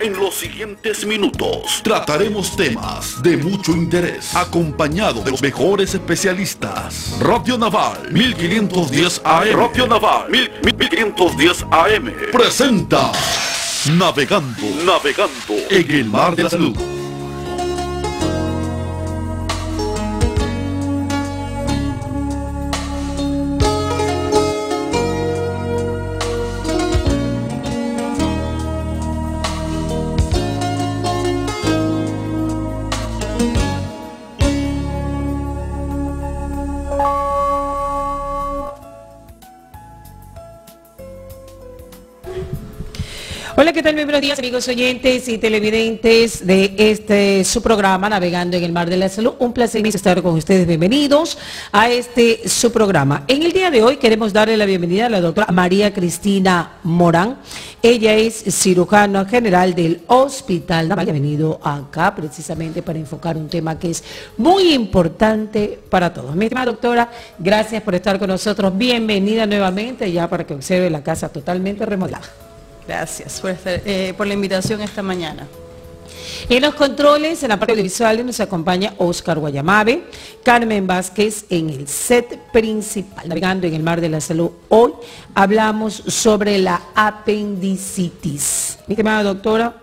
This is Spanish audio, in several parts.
En los siguientes minutos trataremos temas de mucho interés, acompañado de los mejores especialistas. Radio Naval 1510 AM. Radio Naval 1510 AM. Presenta Navegando, navegando en el mar de la salud. Hola, ¿qué tal? Muy buenos días, amigos oyentes y televidentes de este su programa Navegando en el Mar de la Salud. Un placer estar con ustedes. Bienvenidos a este su programa. En el día de hoy queremos darle la bienvenida a la doctora María Cristina Morán. Ella es cirujana general del Hospital Naval. Ha venido acá precisamente para enfocar un tema que es muy importante para todos. Mi estimada doctora, gracias por estar con nosotros. Bienvenida nuevamente ya para que observe la casa totalmente remodelada. Gracias por, estar, eh, por la invitación esta mañana. En los controles, en la parte visual, nos acompaña Oscar Guayamabe, Carmen Vázquez en el set principal. Navegando en el mar de la salud, hoy hablamos sobre la apendicitis. Mi estimada doctora,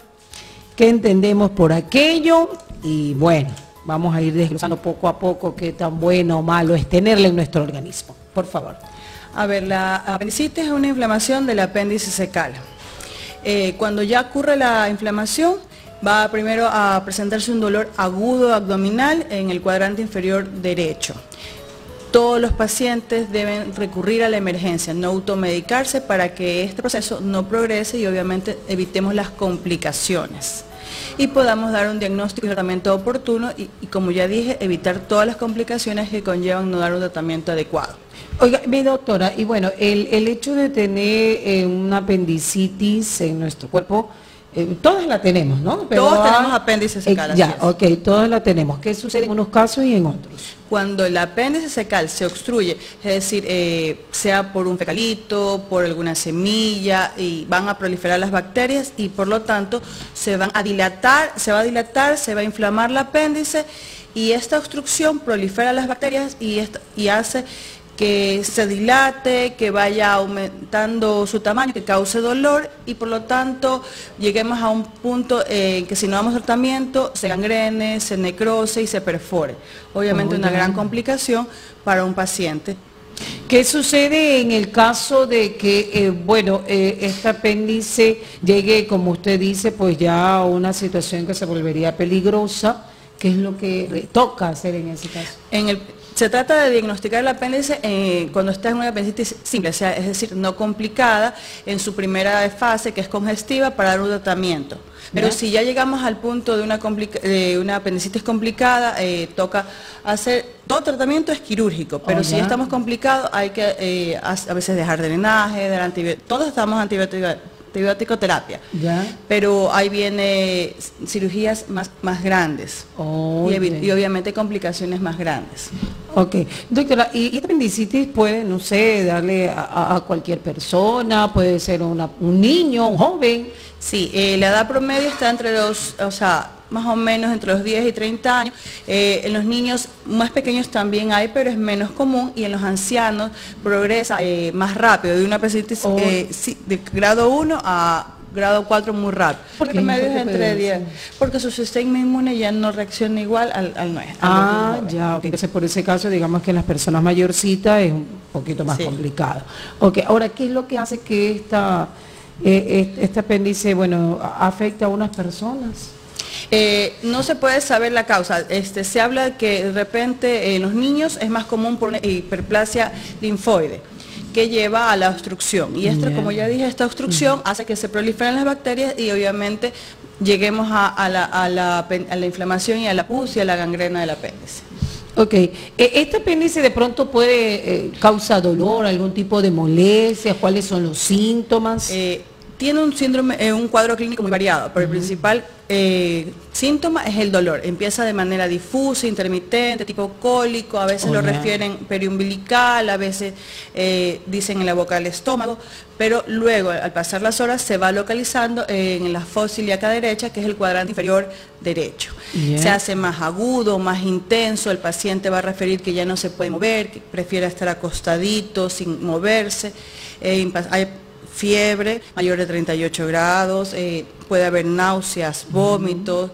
¿qué entendemos por aquello? Y bueno, vamos a ir desglosando poco a poco qué tan bueno o malo es tenerla en nuestro organismo. Por favor. A ver, la apendicitis es una inflamación del apéndice secal. Eh, cuando ya ocurre la inflamación, va primero a presentarse un dolor agudo abdominal en el cuadrante inferior derecho. Todos los pacientes deben recurrir a la emergencia, no automedicarse para que este proceso no progrese y obviamente evitemos las complicaciones y podamos dar un diagnóstico y tratamiento oportuno y, y como ya dije, evitar todas las complicaciones que conllevan no dar un tratamiento adecuado. Oiga, mi doctora, y bueno, el, el hecho de tener eh, una apendicitis en nuestro cuerpo, eh, todas la tenemos, ¿no? todos tenemos apéndice secal. Eh, ya, ok, todas la tenemos. ¿Qué sucede en unos casos y en otros? Cuando el apéndice secal se obstruye, es decir, eh, sea por un fecalito, por alguna semilla, y van a proliferar las bacterias y por lo tanto se van a dilatar, se va a dilatar, se va a inflamar el apéndice y esta obstrucción prolifera las bacterias y, esto, y hace que se dilate, que vaya aumentando su tamaño, que cause dolor y por lo tanto lleguemos a un punto en que si no damos tratamiento se gangrene, se necrose y se perfore. Obviamente una gran complicación para un paciente. ¿Qué sucede en el caso de que, eh, bueno, eh, este apéndice llegue, como usted dice, pues ya a una situación que se volvería peligrosa? ¿Qué es lo que toca hacer en ese caso? En el, se trata de diagnosticar el apéndice eh, cuando está en una apendicitis simple, o sea, es decir, no complicada en su primera fase, que es congestiva, para dar un tratamiento. Pero si ya llegamos al punto de una, de una apendicitis complicada, eh, toca hacer, todo tratamiento es quirúrgico, pero oh, si ya estamos complicados hay que eh, a, a, veces dejar drenaje, dar antibióticos, todos estamos antibióticos antibiótico-terapia. Pero ahí viene cirugías más, más grandes oh, y, y, obviamente complicaciones más grandes. Ok, doctora, ¿y esta apendicitis puede, no sé, darle a, a cualquier persona, puede ser una, un niño, un joven? Sí, eh, la edad promedio está entre los, o sea, más o menos entre los 10 y 30 años. Eh, en los niños más pequeños también hay, pero es menos común y en los ancianos progresa eh, más rápido, de una apendicitis oh. eh, sí, de grado 1 a grado 4 muy rápido. ¿Por qué medio es entre 10? Porque su sistema inmune ya no reacciona igual al, al nuestro. Ah, ya, okay. entonces por ese caso digamos que en las personas mayorcitas es un poquito más sí. complicado. Ok, ahora, ¿qué es lo que hace que esta, eh, este apéndice, bueno, afecta a unas personas? Eh, no se puede saber la causa. Este, se habla que de repente en los niños es más común por hiperplasia linfoide que lleva a la obstrucción. Y esto, yeah. como ya dije, esta obstrucción hace que se proliferen las bacterias y obviamente lleguemos a, a, la, a, la, a la, inflamación y a la pus y a la gangrena del apéndice. Ok, ¿este apéndice de pronto puede eh, causar dolor, algún tipo de molestia? ¿Cuáles son los síntomas? Eh, tiene un síndrome, eh, un cuadro clínico muy variado, pero uh -huh. el principal eh, síntoma es el dolor. Empieza de manera difusa, intermitente, tipo cólico, a veces Oh, lo refieren periumbilical, a veces eh, dicen en la boca del estómago, pero luego al pasar las horas se va localizando en la fosa ilíaca derecha, que es el cuadrante inferior derecho. Se hace más agudo, más intenso, el paciente va a referir que ya no se puede mover, que prefiere estar acostadito, sin moverse. Eh, hay fiebre mayor de 38 grados, eh, puede haber náuseas, vómitos.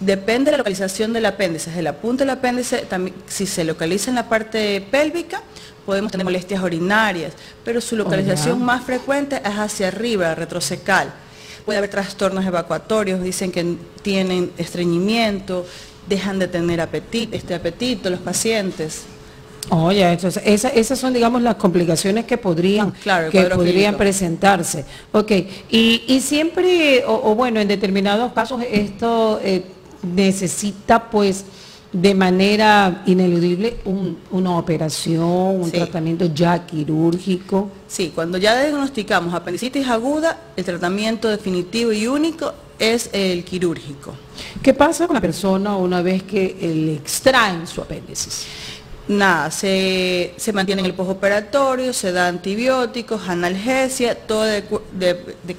Depende de la localización del apéndice. De la punta del apéndice, también, si se localiza en la parte pélvica, podemos tener molestias urinarias, pero su localización ya. más frecuente es hacia arriba, retrocecal. Puede haber trastornos evacuatorios, dicen que tienen estreñimiento, dejan de tener apetito, este apetito los pacientes. Oye, entonces esa- esas son, digamos, las complicaciones que podrían, Claro, que podrían clínico. presentarse. Ok, y, y siempre, o, o bueno, en determinados casos esto eh, necesita, pues, de manera ineludible un- una operación, un Sí. tratamiento ya quirúrgico. Sí, cuando ya diagnosticamos apendicitis aguda, el tratamiento definitivo y único es el quirúrgico. ¿Qué pasa con la persona una vez que le extraen su apéndice? Nada, se, se mantiene en el postoperatorio, se da antibióticos, analgesia, todo de, de- de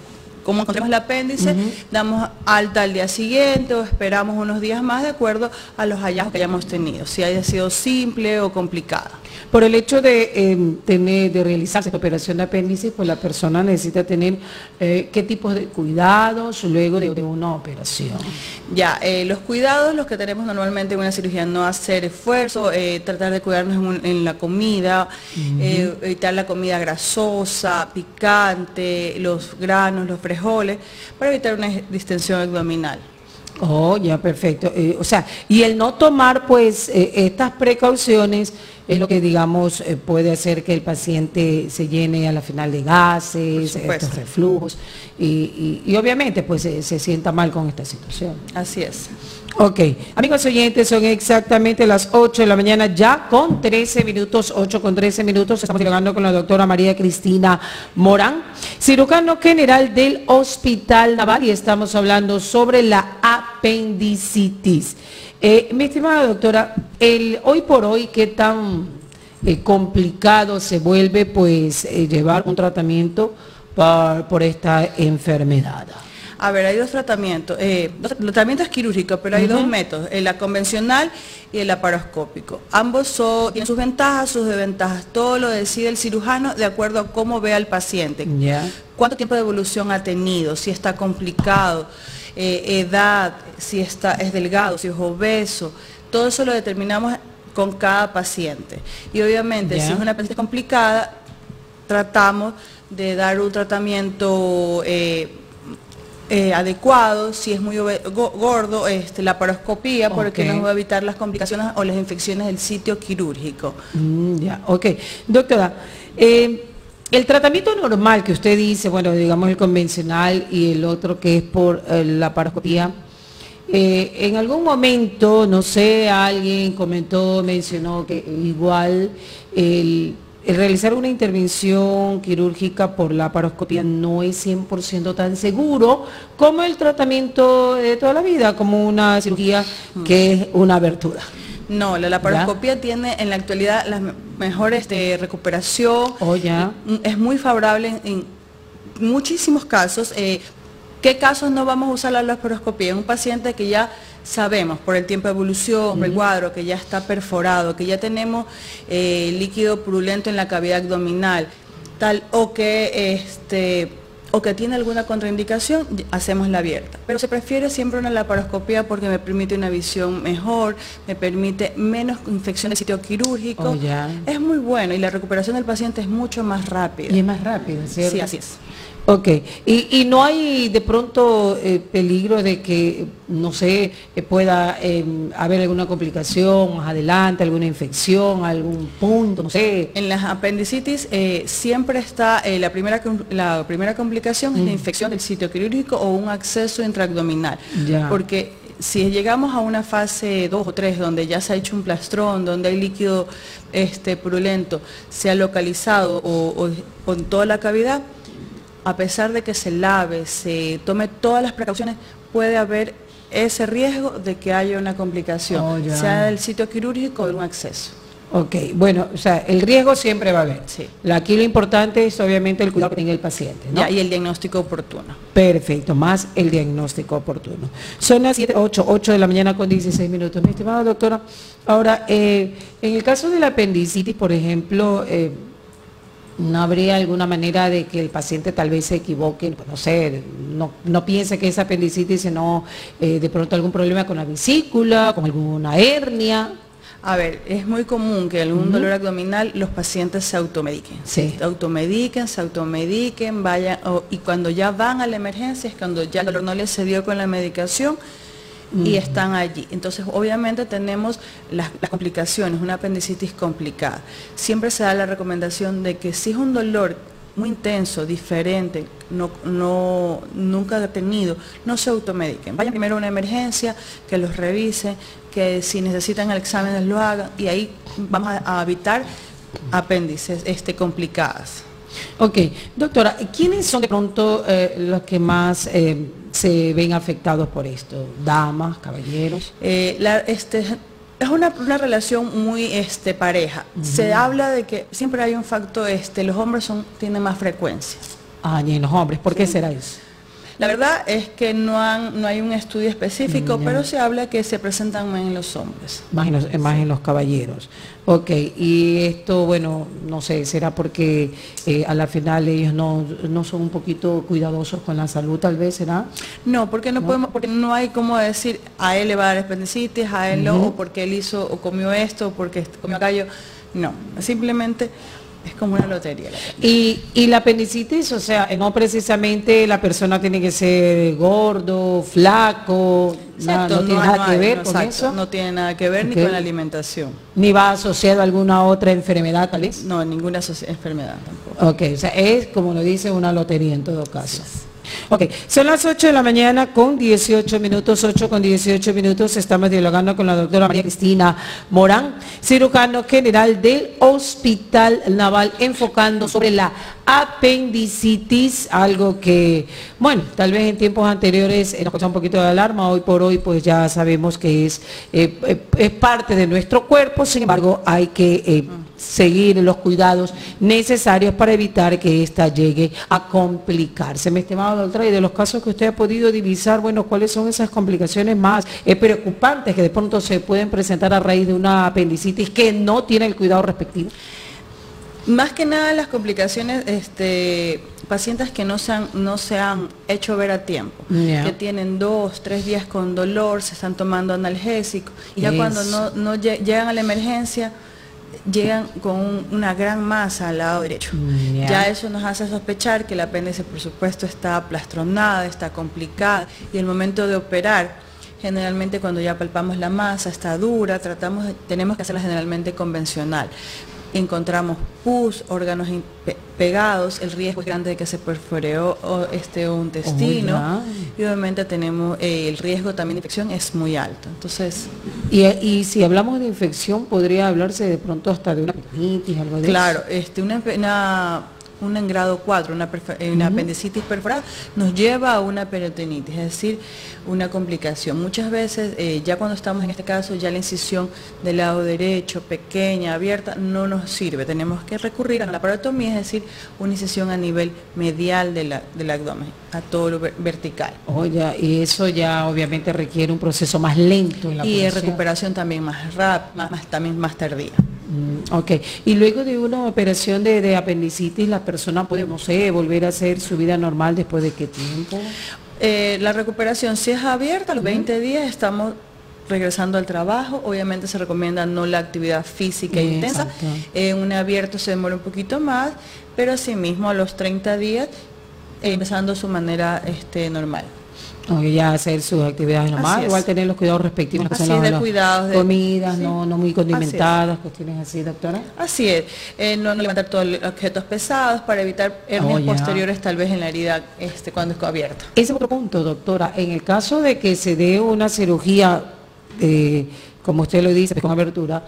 cómo encontramos el apéndice, damos alta al día siguiente o esperamos unos días más de acuerdo a los hallazgos que hayamos tenido, si haya sido simple o complicada. Por el hecho de eh, tener, de realizarse esta operación de apéndice, pues la persona necesita tener eh, qué tipos de cuidados luego de, de una operación. Ya, eh, los cuidados, los que tenemos normalmente en una cirugía, no hacer esfuerzo, eh, tratar de cuidarnos en, un- en la comida, evitar la comida grasosa, picante, los granos, los para evitar una distensión abdominal. Oh, ya, perfecto. Eh, o sea, y el no tomar, pues, eh, estas precauciones es lo que, digamos, eh, puede hacer que el paciente se llene a la final de gases, estos reflujos, y, y- y obviamente, pues, se- sienta mal con esta situación. Así es. Ok, amigos oyentes, son exactamente las 8 de la mañana, ya con 13 minutos, 8 con 13 minutos. Estamos dialogando con la doctora María Cristina Morán, cirujano general del Hospital Naval, y estamos hablando sobre la apendicitis. Eh, mi estimada doctora, el, hoy por hoy, ¿qué tan eh, complicado se vuelve pues eh, llevar un tratamiento por, por esta enfermedad? A ver, hay dos tratamientos. Eh, los tratamientos quirúrgicos, pero hay dos métodos, el la convencional y el laparoscópico. Ambos son- tienen sus ventajas, sus desventajas. Todo lo decide el cirujano de acuerdo a cómo ve al paciente. Ya. ¿Cuánto tiempo de evolución ha tenido? Si está complicado, eh, edad, si está, es delgado, si es obeso. Todo eso lo determinamos con cada paciente. Y obviamente, si es una paciente complicada, tratamos de dar un tratamiento eh, eh, adecuado, si es muy gordo, este, la paroscopía, porque nos va a evitar las complicaciones o las infecciones del sitio quirúrgico. Mm, ya, ok. Doctora, eh, el tratamiento normal que usted dice, bueno, digamos el convencional y el otro que es por eh, la paroscopía, eh, en algún momento, no sé, alguien comentó, mencionó que igual el, realizar una intervención quirúrgica por la paroscopía no es 100% tan seguro como el tratamiento de toda la vida, como una cirugía que es una abertura. No, la laparoscopía tiene en la actualidad la me- mejor este, recuperación. Oh, ya. Y, mm, Es muy favorable en, en muchísimos casos. Eh, ¿Qué casos no vamos a usar la laparoscopía? Un paciente que ya sabemos por el tiempo de evolución, por el cuadro, que ya está perforado, que ya tenemos eh, líquido purulento en la cavidad abdominal, tal, o que este o que tiene alguna contraindicación, hacemos la abierta. Pero se prefiere siempre una laparoscopía porque me permite una visión mejor, me permite menos infección de sitio quirúrgico. Oh. Es muy bueno y la recuperación del paciente es mucho más rápida. Y es más rápido, ¿cierto? Sí, así es. Ok, y, y no hay de pronto eh, peligro de que, no sé, eh, pueda eh, haber alguna complicación más adelante, alguna infección, algún punto, no sé. En las apendicitis eh, siempre está la, primera, la primera complicación es la infección del sitio quirúrgico o un acceso intraabdominal. Ya. Porque si llegamos a una fase 2 o 3 donde ya se ha hecho un plastrón, donde hay líquido este, purulento, se ha localizado o, o- o en toda la cavidad, a pesar de que se lave, se tome todas las precauciones, puede haber ese riesgo de que haya una complicación, Oh, sea del sitio quirúrgico o de un acceso. Ok, bueno, o sea, el riesgo siempre va a haber. Sí. Aquí lo importante es obviamente el cuidado que tenga el paciente, ¿no? Ya, y el diagnóstico oportuno. Perfecto, más el diagnóstico oportuno. Son las 7, 8, 8 de la mañana con 16 minutos. Mi estimada doctora, ahora, eh, en el caso de la apendicitis, por ejemplo, eh, ¿no habría alguna manera de que el paciente tal vez se equivoque, pues, no sé, no, no piense que es apendicitis, sino eh, de pronto algún problema con la vesícula, con alguna hernia? A ver, es muy común que algún dolor abdominal los pacientes se automediquen. Sí. Se automediquen, se automediquen, vayan, y cuando ya van a la emergencia es cuando ya el dolor no les cedió con la medicación y están allí. Entonces, obviamente tenemos las, las complicaciones, una apendicitis complicada. Siempre se da la recomendación de que si es un dolor muy intenso, diferente, no, no, nunca tenido, no se automediquen. Vayan primero a una emergencia, que los revisen, que si necesitan el examen lo hagan y ahí vamos a, a evitar apéndices este, complicadas. Ok, doctora, ¿quiénes son de pronto eh, los que más eh, se ven afectados por esto? ¿Damas, caballeros? Eh, la- este, es una, una relación muy este, pareja. Se habla de que siempre hay un factor, este, los hombres son, tienen más frecuencia. Ah, y en los hombres, ¿por qué será eso? La verdad es que no, han, no hay un estudio específico, Mm, pero se habla que se presentan más en los hombres. Más en, los, más en los caballeros. Ok, y esto, bueno, no sé, será porque eh, a la final ellos no, no son un poquito cuidadosos con la salud, tal vez, ¿será? No, porque no, podemos, porque no hay como decir a él le va a dar apendicitis, a él no, o porque él hizo o comió esto, o porque comió aquello. No, simplemente es como una lotería. la. Y, y la apendicitis, o sea, no precisamente la persona tiene que ser gordo, flaco, Exacto, no tiene no- nada que ver no, con exacto, eso. No tiene nada que ver ni con la alimentación. Ni va asociado a alguna otra enfermedad, tal vez. No, ninguna enfermedad tampoco. Ok, o sea, es como lo dice una lotería en todo caso. Ok, son las 8 de la mañana con 18 minutos, 8 con 18 minutos. Estamos dialogando con la doctora María Cristina Morán, cirujano general del Hospital Naval, enfocando sobre la apendicitis, algo que, bueno, tal vez en tiempos anteriores eh, nos causó un poquito de alarma, hoy por hoy pues ya sabemos que es, eh, eh, es parte de nuestro cuerpo, sin embargo hay que seguir los cuidados necesarios para evitar que ésta llegue a complicarse. Mi estimado doctora, y de los casos que usted ha podido divisar, bueno, ¿cuáles son esas complicaciones más preocupantes que de pronto se pueden presentar a raíz de una apendicitis que no tiene el cuidado respectivo? Más que nada las complicaciones, este, pacientes que no se han, no se han hecho ver a tiempo, que tienen dos, tres días con dolor, se están tomando analgésicos, y ya cuando no, no lle- llegan a la emergencia, llegan con un- una gran masa al lado derecho. Mm, ya. Eso nos hace sospechar que el apéndice, por supuesto, está aplastronada, está complicada, y el momento de operar, generalmente cuando ya palpamos la masa, está dura, tratamos, tenemos que hacerla generalmente convencional. Encontramos pus, órganos pe- pegados, el riesgo es grande de que se perfore o- o, este, un intestino, ya. y obviamente tenemos eh, el riesgo también de infección es muy alto. Entonces, Y, y si hablamos de infección, podría hablarse de pronto hasta de una peritonitis, algo de Claro, eso. este, una, una, una en grado 4, una, una apendicitis perforada, nos lleva a una peritonitis, es decir, una complicación. Muchas veces, eh, ya cuando estamos en este caso, ya la incisión del lado derecho, pequeña, abierta, no nos sirve. Tenemos que recurrir a la parotomía, es decir, una incisión a nivel medial de la- del abdomen, a todo lo ver- vertical. Oye, y eso ya obviamente requiere un proceso más lento en la Y recuperación también más rápida, más, más- también más tardía. Mm, ok, y luego de una operación de, de apendicitis, la persona puede, no sé, volver a hacer su vida normal después de qué tiempo. Eh, la recuperación, si es abierta, a los 20 días estamos regresando al trabajo. Obviamente se recomienda no la actividad física intensa. En un abierto se demora un poquito más, pero asimismo a los 30 días eh, empezando su manera este, normal. O ya hacer sus actividades normales, Así es. igual tener los cuidados respectivos, Así son las- de las cuidados, de- comidas, sí. no, no muy Así condimentadas, cuestiones así, doctora. Así es, eh, no, no levantar todos los objetos pesados para evitar hernias Oh, posteriores tal vez en la herida este, cuando es abierta. Ese es otro punto, doctora. En el caso de que se dé una cirugía, eh, como usted lo dice, con abertura,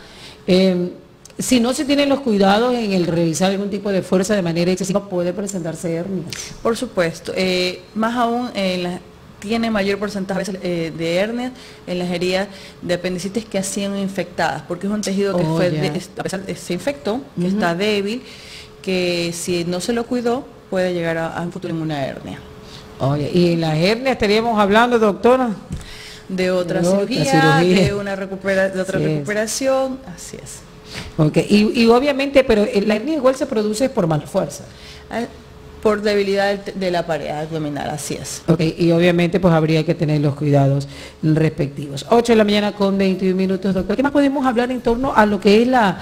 eh, si no se tienen los cuidados en el realizar algún tipo de fuerza de manera excesiva, puede presentarse hernias. Por supuesto, eh, más aún en la- tiene mayor porcentaje eh, de hernias en las heridas de apendicitis que han sido infectadas, porque es un tejido que Oh, fue de- a pesar de- se infectó, que está débil, que si no se lo cuidó puede llegar a, a un futuro en una hernia. Oye, y en las hernias estaríamos hablando, doctora. De otra, De otra cirugía, de una recupera- de otra es. recuperación, así es. Ok, y, y obviamente, pero eh, la hernia igual se produce por mala fuerza. Por debilidad de la pared abdominal, así es. Ok, y obviamente pues habría que tener los cuidados respectivos. 8 de la mañana con 21 minutos, doctor. ¿Qué más podemos hablar en torno a lo que es la,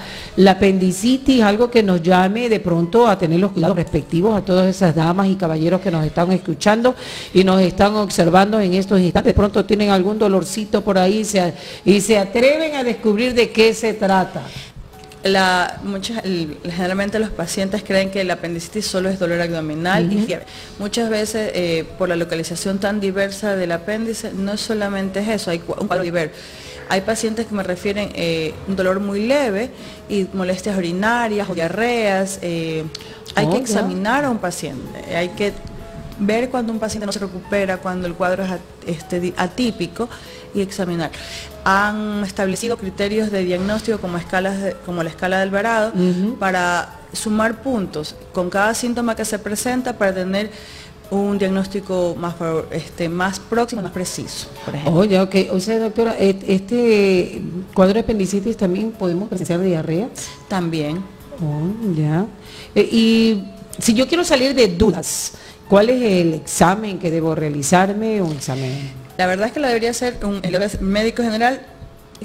apendicitis? Algo que nos llame de pronto a tener los cuidados respectivos a todas esas damas y caballeros que nos están escuchando y nos están observando en estos instantes. De pronto tienen algún dolorcito por ahí y se atreven a descubrir de qué se trata. La, muchas, generalmente los pacientes creen que el apendicitis solo es dolor abdominal y fiebre. Muchas veces eh, por la localización tan diversa del apéndice no es solamente eso, hay un cuadro diverso. Hay pacientes que me refieren eh, un dolor muy leve y molestias urinarias o diarreas. eh, hay Oh, que ya. examinar a un paciente, hay que ver cuando un paciente no se recupera, cuando el cuadro es at- este, atípico y examinar. Han establecido criterios de diagnóstico como, escalas de- como la escala de Alvarado para sumar puntos con cada síntoma que se presenta para tener un diagnóstico más, este, más próximo, más preciso, por ejemplo. Oye, ok. O sea, doctora, et- este cuadro de apendicitis también podemos presenciar diarrea. También. Oh, ya. Eh, y si yo quiero salir de dudas, ¿cuál es el examen que debo realizarme? Un examen. La verdad es que lo debería hacer un el médico general,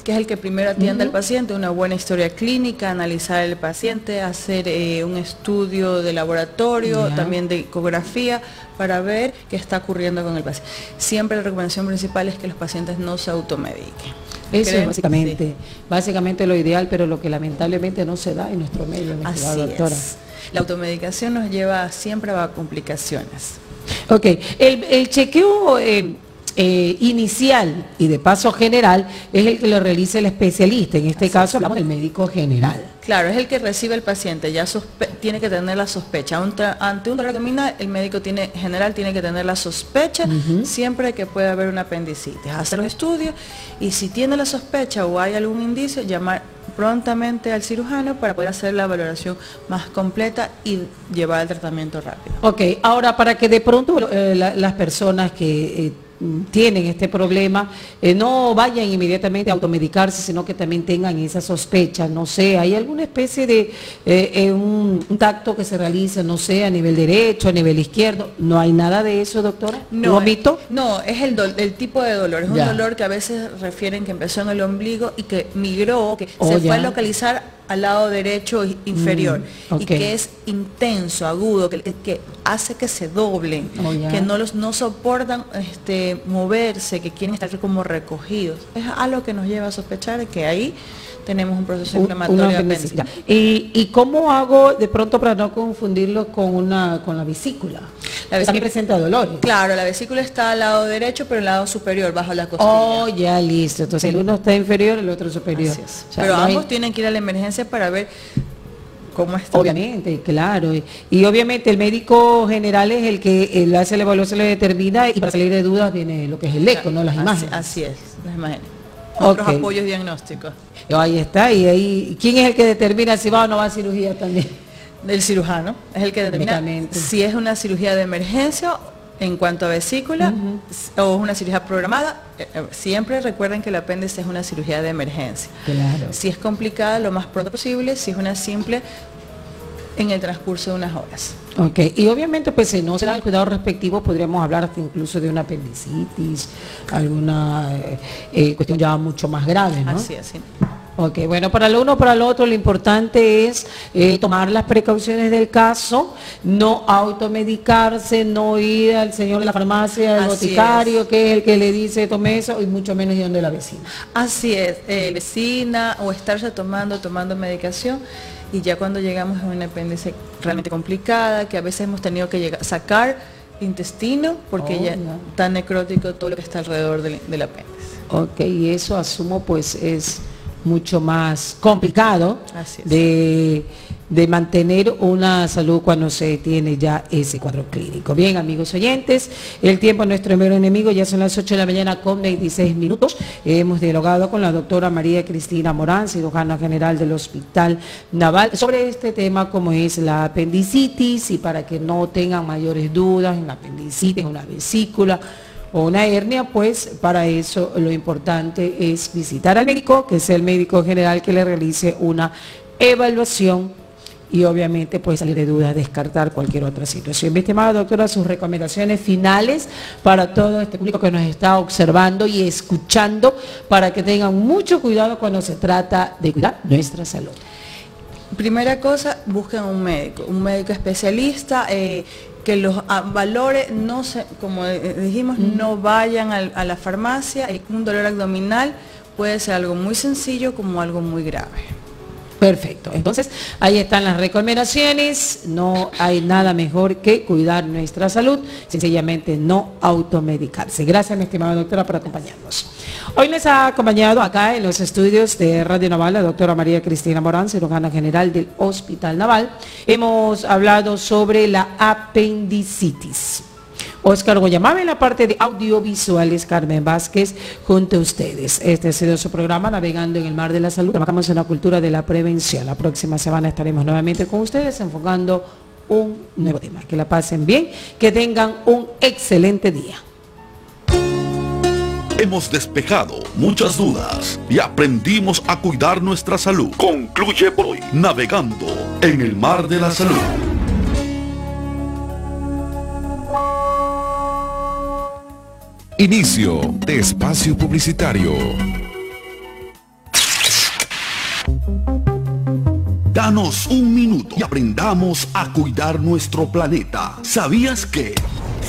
que es el que primero atiende al paciente, una buena historia clínica, analizar el paciente, hacer eh, un estudio de laboratorio, también de ecografía, para ver qué está ocurriendo con el paciente. Siempre la recomendación principal es que los pacientes no se automediquen. Eso Creen- es básicamente, sí, básicamente lo ideal, pero lo que lamentablemente no se da en nuestro medio, así doctora. es. La automedicación nos lleva siempre a complicaciones. Ok, el, el chequeo eh, eh, inicial y de paso general es el que lo realiza el especialista. En este caso hablamos del médico general. Claro, es el que recibe el paciente, ya tiene que tener la sospecha. Un ante un dolor abdominal, el médico tiene, general tiene que tener la sospecha siempre que pueda haber una apendicitis. Hacer los estudios y si tiene la sospecha o hay algún indicio, llamar prontamente al cirujano para poder hacer la valoración más completa y llevar el tratamiento rápido. Ok, ahora para que de pronto eh, la- las personas que eh, tienen este problema eh, no vayan inmediatamente a automedicarse, sino que también tengan esa sospecha, no sé, ¿hay alguna especie de eh, eh, un, un tacto que se realiza, no sé, a nivel derecho, a nivel izquierdo? ¿No hay nada de eso, doctora? ¿Lo es- omito? No, es el, el tipo de dolor. Es un Ya. dolor que a veces refieren que empezó en el ombligo y que migró, que Oh, se ya. fue a localizar al lado derecho inferior ok. y que es intenso, agudo, que, que hace que se doblen, Oh, que no los no soportan este, moverse, que quieren estar como recogidos. Es algo que nos lleva a sospechar que ahí tenemos un proceso inflamatorio una apendicitis. ¿Y, ¿Y cómo hago de pronto para no confundirlo con una con la vesícula? La vesícula- presenta dolores. Claro, la vesícula está al lado derecho, pero el lado superior, bajo la costilla. Oh, ya listo. Entonces el uno está inferior, el otro superior. Así es. O sea, Pero no hay- ambos tienen que ir a la emergencia para ver cómo está. Obviamente, claro. Y, y obviamente el médico general es el que hace la evaluación, le determina y para salir de dudas viene lo que es el eco, ¿no? Las Así- imágenes. Así, es, las imágenes. Otros apoyos diagnósticos. Y ahí está. Y ahí, ¿quién es el que determina si va o no va a cirugía también? Del cirujano es el que determina si es una cirugía de emergencia en cuanto a vesícula o es una cirugía programada. Eh, eh, Siempre recuerden que el apéndice es una cirugía de emergencia. Claro. Si es complicada, lo más pronto posible. Si es una simple, en el transcurso de unas horas. Ok, y obviamente pues si no se el cuidado respectivo podríamos hablar hasta incluso de una apendicitis, alguna eh, eh, cuestión ya mucho más grave, ¿no? Así es. sí. Ok, bueno, para lo uno, para lo otro, lo importante es eh, tomar las precauciones del caso, no automedicarse, no ir al señor de la farmacia, al Así boticario, que es el que le dice tome eso, y mucho menos ir donde la vecina. Así es, eh, vecina o estarse tomando, tomando medicación y ya cuando llegamos a una apéndice realmente complicada, que a veces hemos tenido que llegar, sacar intestino porque Oh, ya ya. está necrótico todo lo que está alrededor del, del apéndice. Ok, y eso asumo pues es mucho más complicado de de mantener una salud cuando se tiene ya ese cuadro clínico. Bien, amigos oyentes, el tiempo es nuestro mero enemigo, ya son las 8 de la mañana con 26 minutos. Hemos dialogado con la doctora María Cristina Morán, cirujana general del Hospital Naval, sobre este tema como es la apendicitis y para que no tengan mayores dudas en la apendicitis, una vesícula o una hernia, pues para eso lo importante es visitar al médico, que es el médico general que le realice una evaluación y obviamente puede salir de duda descartar cualquier otra situación. Mi estimada doctora, sus recomendaciones finales para todo este público que nos está observando y escuchando para que tengan mucho cuidado cuando se trata de cuidar nuestra salud. Primera cosa, busquen un médico, un médico especialista. Eh, que los valores no se, como dijimos, no vayan a la farmacia. Un dolor abdominal puede ser algo muy sencillo como algo muy grave. Perfecto. Entonces, ahí están las recomendaciones. No hay nada mejor que cuidar nuestra salud, sencillamente no automedicarse. Gracias, mi estimada doctora, por acompañarnos. Hoy les ha acompañado acá en los estudios de Radio Naval la doctora María Cristina Morán, cirujana general del Hospital Naval. Hemos hablado sobre la apendicitis. Oscar Guayamame en la parte de audiovisuales, Carmen Vázquez, junto a ustedes. Este ha sido su programa, Navegando en el Mar de la Salud. Trabajamos en la cultura de la prevención. La próxima semana estaremos nuevamente con ustedes enfocando un nuevo tema. Que la pasen bien, que tengan un excelente día. Hemos despejado muchas dudas y aprendimos a cuidar nuestra salud. Concluye hoy Navegando en el Mar de la Salud. Inicio de espacio publicitario. Danos un minuto y aprendamos a cuidar nuestro planeta. ¿Sabías que...